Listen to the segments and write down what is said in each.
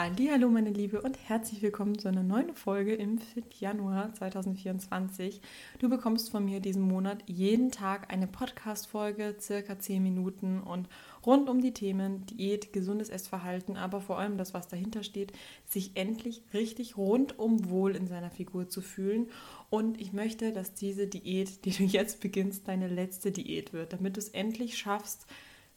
Hallo meine Liebe und herzlich willkommen zu einer neuen Folge im Fit Januar 2024. Du bekommst von mir diesen Monat jeden Tag eine Podcast Folge, circa 10 Minuten und rund um die Themen Diät, gesundes Essverhalten, aber vor allem das was dahinter steht, sich endlich richtig rundum wohl in seiner Figur zu fühlen und ich möchte, dass diese Diät, die du jetzt beginnst, deine letzte Diät wird, damit du es endlich schaffst,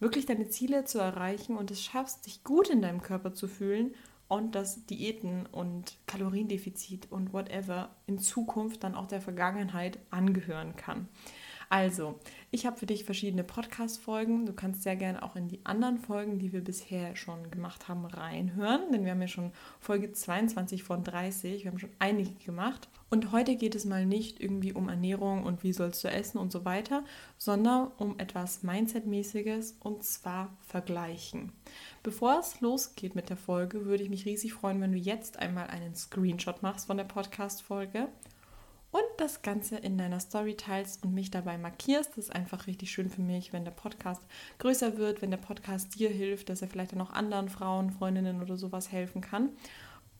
wirklich deine Ziele zu erreichen und es schaffst, dich gut in deinem Körper zu fühlen und dass Diäten und Kaloriendefizit und whatever in Zukunft dann auch der Vergangenheit angehören kann. Also, ich habe für dich verschiedene Podcast-Folgen. Du kannst sehr gerne auch in die anderen Folgen, die wir bisher schon gemacht haben, reinhören, denn wir haben ja schon Folge 22 von 30. Wir haben schon einige gemacht. Und heute geht es mal nicht irgendwie um Ernährung und wie sollst du essen und so weiter, sondern um etwas Mindset-mäßiges und zwar Vergleichen. Bevor es losgeht mit der Folge, würde ich mich riesig freuen, wenn du jetzt einmal einen Screenshot machst von der Podcast-Folge und das Ganze in deiner Story teilst und mich dabei markierst. Das ist einfach richtig schön für mich, wenn der Podcast größer wird, wenn der Podcast dir hilft, dass er vielleicht dann auch anderen Frauen, Freundinnen oder sowas helfen kann.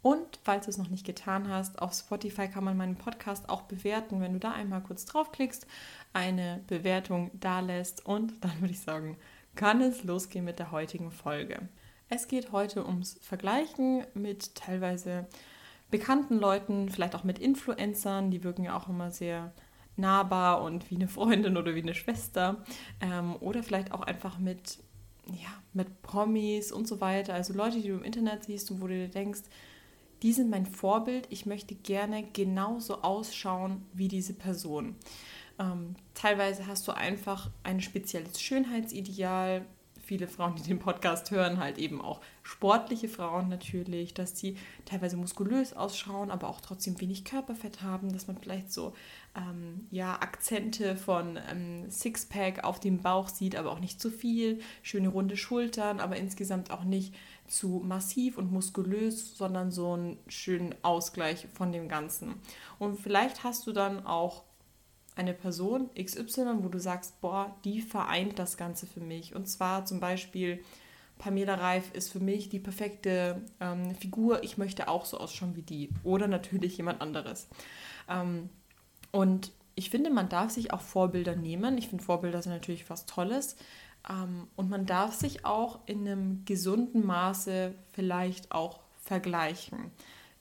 Und falls du es noch nicht getan hast, auf Spotify kann man meinen Podcast auch bewerten. Wenn du da einmal kurz draufklickst, eine Bewertung da lässt und dann würde ich sagen, kann es losgehen mit der heutigen Folge. Es geht heute ums Vergleichen mit teilweise bekannten Leuten, vielleicht auch mit Influencern, die wirken ja auch immer sehr nahbar und wie eine Freundin oder wie eine Schwester. Ähm, oder vielleicht auch einfach mit, ja, mit Promis und so weiter. Also Leute, die du im Internet siehst und wo du dir denkst, die sind mein Vorbild, ich möchte gerne genauso ausschauen wie diese Person. Ähm, teilweise hast du einfach ein spezielles Schönheitsideal, viele Frauen, die den Podcast hören, halt eben auch sportliche Frauen natürlich, dass sie teilweise muskulös ausschauen, aber auch trotzdem wenig Körperfett haben, dass man vielleicht so ähm, ja, Akzente von ähm, Sixpack auf dem Bauch sieht, aber auch nicht zu viel, schöne runde Schultern, aber insgesamt auch nicht zu massiv und muskulös, sondern so einen schönen Ausgleich von dem Ganzen. Und vielleicht hast du dann auch eine Person XY, wo du sagst, boah, die vereint das Ganze für mich. Und zwar zum Beispiel, Pamela Reif ist für mich die perfekte ähm, Figur. Ich möchte auch so ausschauen wie die. Oder natürlich jemand anderes. Ähm, und ich finde, man darf sich auch Vorbilder nehmen. Ich finde, Vorbilder sind natürlich was Tolles. Ähm, und man darf sich auch in einem gesunden Maße vielleicht auch vergleichen.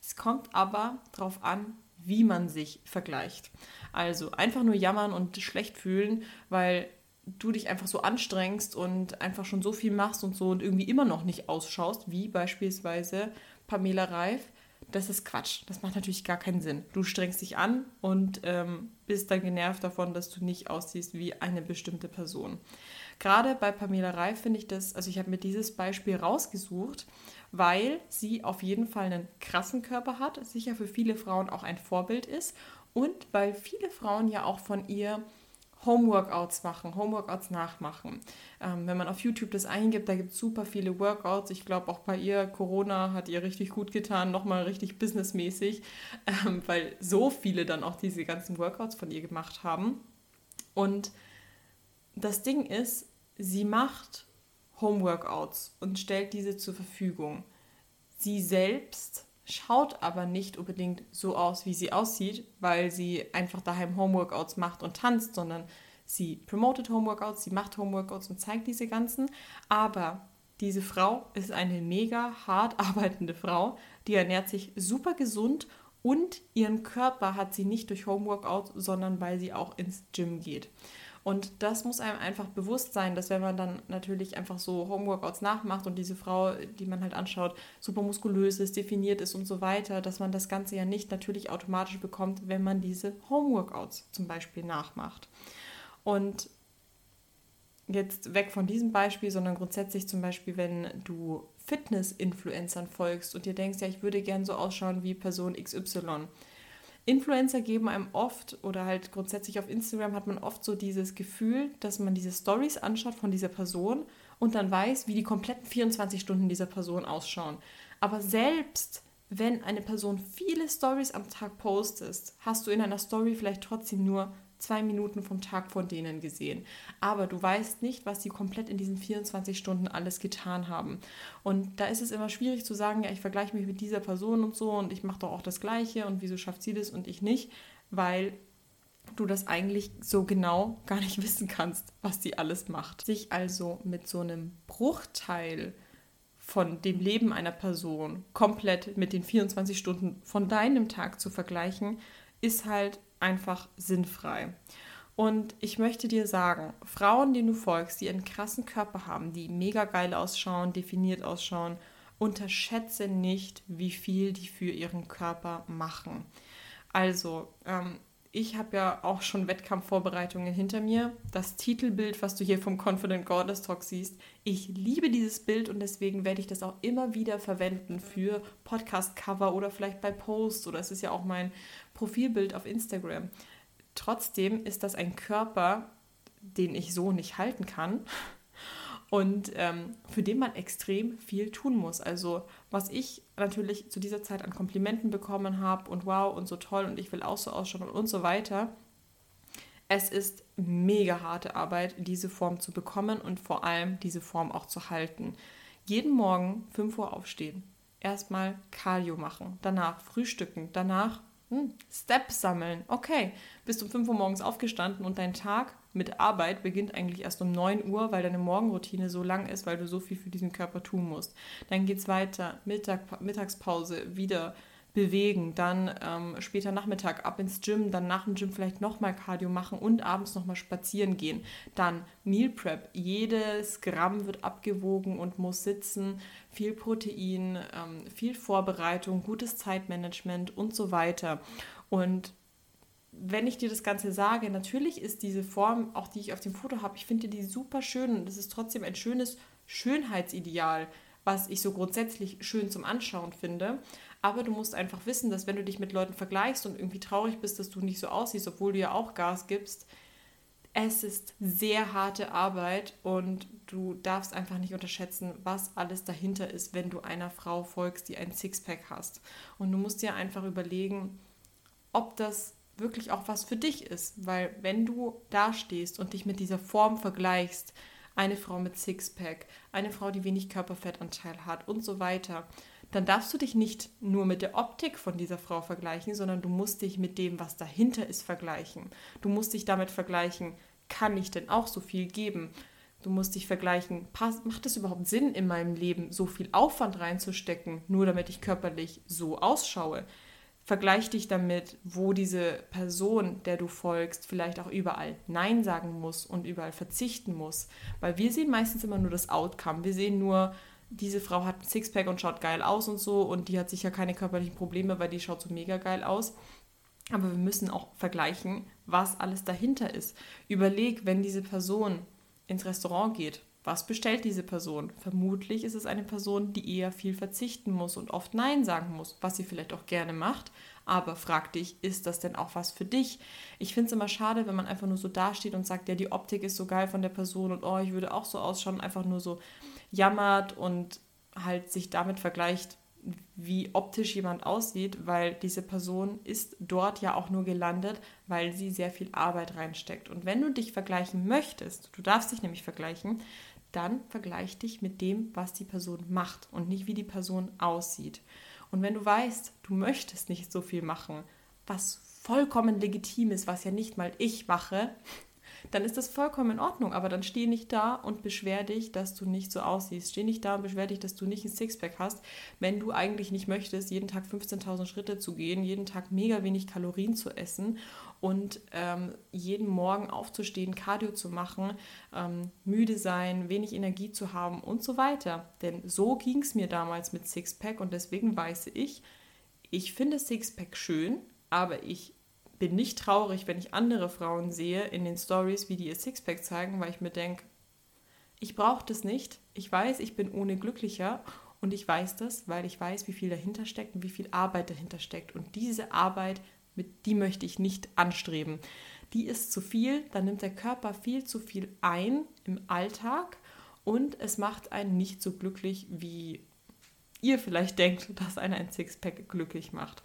Es kommt aber darauf an, wie man sich vergleicht. Also einfach nur jammern und schlecht fühlen, weil du dich einfach so anstrengst und einfach schon so viel machst und so und irgendwie immer noch nicht ausschaust, wie beispielsweise Pamela Reif, das ist Quatsch. Das macht natürlich gar keinen Sinn. Du strengst dich an und ähm, bist dann genervt davon, dass du nicht aussiehst wie eine bestimmte Person. Gerade bei Pamela Reif finde ich das, also ich habe mir dieses Beispiel rausgesucht, weil sie auf jeden Fall einen krassen Körper hat, sicher für viele Frauen auch ein Vorbild ist und weil viele Frauen ja auch von ihr Homeworkouts machen, Homeworkouts nachmachen. Ähm, wenn man auf YouTube das eingibt, da gibt es super viele Workouts. Ich glaube auch bei ihr, Corona hat ihr richtig gut getan, nochmal richtig businessmäßig, ähm, weil so viele dann auch diese ganzen Workouts von ihr gemacht haben. Und das Ding ist, sie macht Homeworkouts und stellt diese zur Verfügung. Sie selbst schaut aber nicht unbedingt so aus, wie sie aussieht, weil sie einfach daheim Homeworkouts macht und tanzt, sondern sie promotet Homeworkouts, sie macht Homeworkouts und zeigt diese ganzen. Aber diese Frau ist eine mega hart arbeitende Frau, die ernährt sich super gesund und ihren Körper hat sie nicht durch Homeworkouts, sondern weil sie auch ins Gym geht. Und das muss einem einfach bewusst sein, dass wenn man dann natürlich einfach so Homeworkouts nachmacht und diese Frau, die man halt anschaut, super muskulös ist, definiert ist und so weiter, dass man das Ganze ja nicht natürlich automatisch bekommt, wenn man diese Homeworkouts zum Beispiel nachmacht. Und jetzt weg von diesem Beispiel, sondern grundsätzlich zum Beispiel, wenn du Fitness-Influencern folgst und dir denkst, ja, ich würde gern so ausschauen wie Person XY Influencer geben einem oft oder halt grundsätzlich auf Instagram hat man oft so dieses Gefühl, dass man diese Stories anschaut von dieser Person und dann weiß, wie die kompletten 24 Stunden dieser Person ausschauen. Aber selbst wenn eine Person viele Stories am Tag postest, hast du in einer Story vielleicht trotzdem nur zwei Minuten vom Tag von denen gesehen. Aber du weißt nicht, was sie komplett in diesen 24 Stunden alles getan haben. Und da ist es immer schwierig zu sagen, ja, ich vergleiche mich mit dieser Person und so und ich mache doch auch das Gleiche und wieso schafft sie das und ich nicht, weil du das eigentlich so genau gar nicht wissen kannst, was sie alles macht. Sich also mit so einem Bruchteil von dem Leben einer Person komplett mit den 24 Stunden von deinem Tag zu vergleichen, ist halt einfach sinnfrei. Und ich möchte dir sagen, Frauen, denen du folgst, die einen krassen Körper haben, die mega geil ausschauen, definiert ausschauen, unterschätze nicht, wie viel die für ihren Körper machen. Also, ähm, ich habe ja auch schon Wettkampfvorbereitungen hinter mir. Das Titelbild, was du hier vom Confident Goddess Talk siehst, ich liebe dieses Bild und deswegen werde ich das auch immer wieder verwenden für Podcast-Cover oder vielleicht bei Posts oder es ist ja auch mein Profilbild auf Instagram. Trotzdem ist das ein Körper, den ich so nicht halten kann und ähm, für den man extrem viel tun muss. Also was ich natürlich zu dieser Zeit an Komplimenten bekommen habe und wow und so toll und ich will auch so ausschauen und so weiter. Es ist mega harte Arbeit, diese Form zu bekommen und vor allem diese Form auch zu halten. Jeden Morgen 5 Uhr aufstehen, erstmal Cardio machen, danach frühstücken, danach hm, Steps sammeln. Okay, bist um 5 Uhr morgens aufgestanden und dein Tag mit Arbeit beginnt eigentlich erst um 9 Uhr, weil deine Morgenroutine so lang ist, weil du so viel für diesen Körper tun musst. Dann geht es weiter, Mittag, Mittagspause, wieder bewegen, dann ähm, später Nachmittag ab ins Gym, dann nach dem Gym vielleicht nochmal Cardio machen und abends nochmal spazieren gehen. Dann Meal Prep, jedes Gramm wird abgewogen und muss sitzen, viel Protein, ähm, viel Vorbereitung, gutes Zeitmanagement und so weiter. Und wenn ich dir das Ganze sage, natürlich ist diese Form, auch die ich auf dem Foto habe, ich finde die super schön und es ist trotzdem ein schönes Schönheitsideal, was ich so grundsätzlich schön zum Anschauen finde. Aber du musst einfach wissen, dass wenn du dich mit Leuten vergleichst und irgendwie traurig bist, dass du nicht so aussiehst, obwohl du ja auch Gas gibst, es ist sehr harte Arbeit und du darfst einfach nicht unterschätzen, was alles dahinter ist, wenn du einer Frau folgst, die ein Sixpack hast. Und du musst dir einfach überlegen, ob das wirklich auch was für dich ist, weil wenn du dastehst und dich mit dieser Form vergleichst, eine Frau mit Sixpack, eine Frau, die wenig Körperfettanteil hat und so weiter, dann darfst du dich nicht nur mit der Optik von dieser Frau vergleichen, sondern du musst dich mit dem, was dahinter ist, vergleichen. Du musst dich damit vergleichen, kann ich denn auch so viel geben? Du musst dich vergleichen, macht es überhaupt Sinn in meinem Leben, so viel Aufwand reinzustecken, nur damit ich körperlich so ausschaue? Vergleich dich damit, wo diese Person, der du folgst, vielleicht auch überall Nein sagen muss und überall verzichten muss. Weil wir sehen meistens immer nur das Outcome. Wir sehen nur, diese Frau hat ein Sixpack und schaut geil aus und so und die hat sicher keine körperlichen Probleme, weil die schaut so mega geil aus. Aber wir müssen auch vergleichen, was alles dahinter ist. Überleg, wenn diese Person ins Restaurant geht, was bestellt diese Person? Vermutlich ist es eine Person, die eher viel verzichten muss und oft Nein sagen muss, was sie vielleicht auch gerne macht. Aber frag dich, ist das denn auch was für dich? Ich finde es immer schade, wenn man einfach nur so dasteht und sagt, ja, die Optik ist so geil von der Person und oh, ich würde auch so ausschauen, einfach nur so jammert und halt sich damit vergleicht, wie optisch jemand aussieht, weil diese Person ist dort ja auch nur gelandet, weil sie sehr viel Arbeit reinsteckt. Und wenn du dich vergleichen möchtest, du darfst dich nämlich vergleichen, dann vergleich dich mit dem, was die Person macht und nicht wie die Person aussieht. Und wenn du weißt, du möchtest nicht so viel machen, was vollkommen legitim ist, was ja nicht mal ich mache, dann ist das vollkommen in Ordnung. Aber dann steh nicht da und beschwer dich, dass du nicht so aussiehst. Steh nicht da und beschwer dich, dass du nicht ein Sixpack hast, wenn du eigentlich nicht möchtest, jeden Tag 15.000 Schritte zu gehen, jeden Tag mega wenig Kalorien zu essen und ähm, jeden Morgen aufzustehen, Cardio zu machen, ähm, müde sein, wenig Energie zu haben und so weiter. Denn so ging es mir damals mit Sixpack und deswegen weiß ich, ich finde Sixpack schön, aber ich bin nicht traurig, wenn ich andere Frauen sehe in den Stories, wie die ihr Sixpack zeigen, weil ich mir denke, ich brauche das nicht. Ich weiß, ich bin ohne glücklicher und ich weiß das, weil ich weiß, wie viel dahinter steckt und wie viel Arbeit dahinter steckt. Und diese Arbeit, mit die möchte ich nicht anstreben. Die ist zu viel, dann nimmt der Körper viel zu viel ein im Alltag und es macht einen nicht so glücklich, wie ihr vielleicht denkt, dass einer ein Sixpack glücklich macht.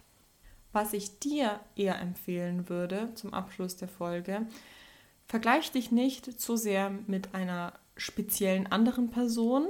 Was ich dir eher empfehlen würde zum Abschluss der Folge, vergleich dich nicht zu sehr mit einer speziellen anderen Person,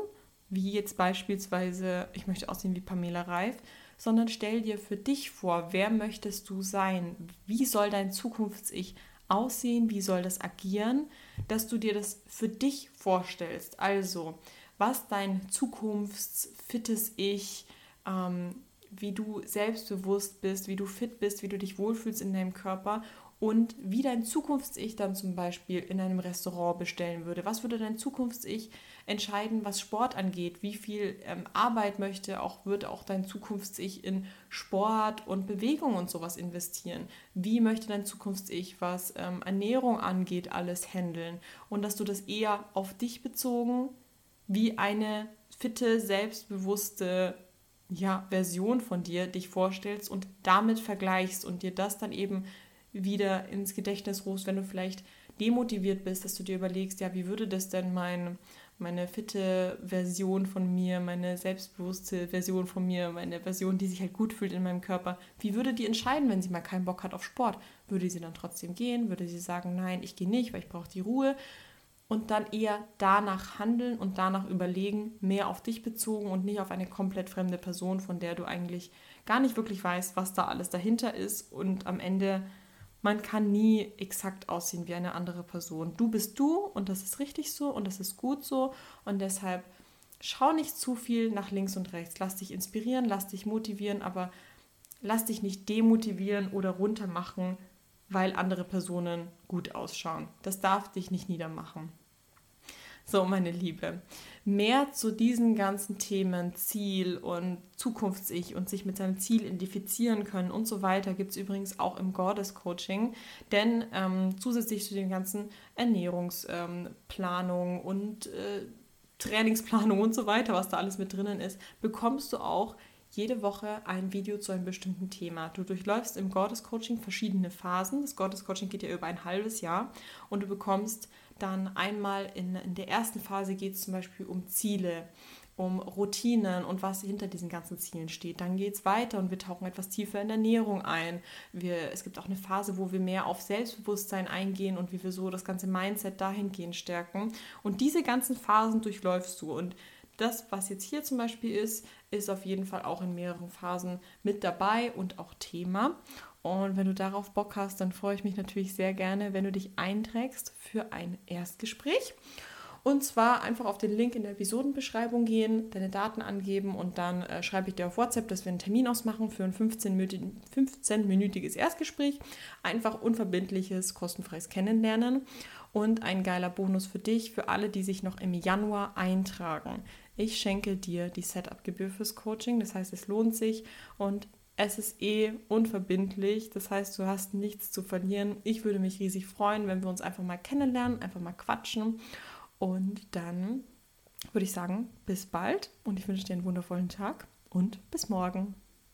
wie jetzt beispielsweise, ich möchte aussehen wie Pamela Reif, sondern stell dir für dich vor, wer möchtest du sein? Wie soll dein Zukunfts-Ich aussehen? Wie soll das agieren? Dass du dir das für dich vorstellst. Also, was dein zukunftsfittes Ich, ähm, wie du selbstbewusst bist, wie du fit bist, wie du dich wohlfühlst in deinem Körper und wie dein Zukunfts-Ich dann zum Beispiel in einem Restaurant bestellen würde. Was würde dein Zukunfts-Ich entscheiden, was Sport angeht? Wie viel ähm, Arbeit möchte auch, würde auch dein Zukunfts-Ich in Sport und Bewegung und sowas investieren? Wie möchte dein Zukunfts-Ich, was ähm, Ernährung angeht, alles handeln? Und dass du das eher auf dich bezogen wie eine fitte, selbstbewusste ja, Version von dir dich vorstellst und damit vergleichst und dir das dann eben wieder ins Gedächtnis rufst, wenn du vielleicht demotiviert bist, dass du dir überlegst, ja, wie würde das denn mein, meine fitte Version von mir, meine selbstbewusste Version von mir, meine Version, die sich halt gut fühlt in meinem Körper, wie würde die entscheiden, wenn sie mal keinen Bock hat auf Sport? Würde sie dann trotzdem gehen? Würde sie sagen, nein, ich gehe nicht, weil ich brauche die Ruhe? Und dann eher danach handeln und danach überlegen, mehr auf dich bezogen und nicht auf eine komplett fremde Person, von der du eigentlich gar nicht wirklich weißt, was da alles dahinter ist und am Ende man kann nie exakt aussehen wie eine andere Person. Du bist du und das ist richtig so und das ist gut so und deshalb schau nicht zu viel nach links und rechts. Lass dich inspirieren, lass dich motivieren, aber lass dich nicht demotivieren oder runtermachen, weil andere Personen gut ausschauen. Das darf dich nicht niedermachen. So, meine Liebe, mehr zu diesen ganzen Themen, Ziel und Zukunfts-Ich und sich mit seinem Ziel identifizieren können und so weiter gibt es übrigens auch im Goddess Coaching. Denn ähm, zusätzlich zu den ganzen Ernährungsplanungen ähm, und äh, Trainingsplanung und so weiter, was da alles mit drinnen ist, bekommst du auch jede Woche ein Video zu einem bestimmten Thema. Du durchläufst im Goddess Coaching verschiedene Phasen. Das Goddess Coaching geht ja über ein halbes Jahr und du bekommst dann einmal in, in der ersten Phase geht es zum Beispiel um Ziele, um Routinen und was hinter diesen ganzen Zielen steht. Dann geht es weiter und wir tauchen etwas tiefer in Ernährung ein. Wir, es gibt auch eine Phase, wo wir mehr auf Selbstbewusstsein eingehen und wie wir so das ganze Mindset dahingehend stärken. Und diese ganzen Phasen durchläufst du. Und das, was jetzt hier zum Beispiel ist, ist auf jeden Fall auch in mehreren Phasen mit dabei und auch Thema. Und wenn du darauf Bock hast, dann freue ich mich natürlich sehr gerne, wenn du dich einträgst für ein Erstgespräch. Und zwar einfach auf den Link in der Episodenbeschreibung gehen, deine Daten angeben und dann äh, schreibe ich dir auf WhatsApp, dass wir einen Termin ausmachen für ein 15-minütiges Erstgespräch. Einfach unverbindliches, kostenfreies Kennenlernen und ein geiler Bonus für dich, für alle, die sich noch im Januar eintragen. Ich schenke dir die Setup-Gebühr fürs Coaching, das heißt, es lohnt sich und es ist eh unverbindlich, das heißt, du hast nichts zu verlieren. Ich würde mich riesig freuen, wenn wir uns einfach mal kennenlernen, einfach mal quatschen. Und dann würde ich sagen, bis bald und ich wünsche dir einen wundervollen Tag und bis morgen.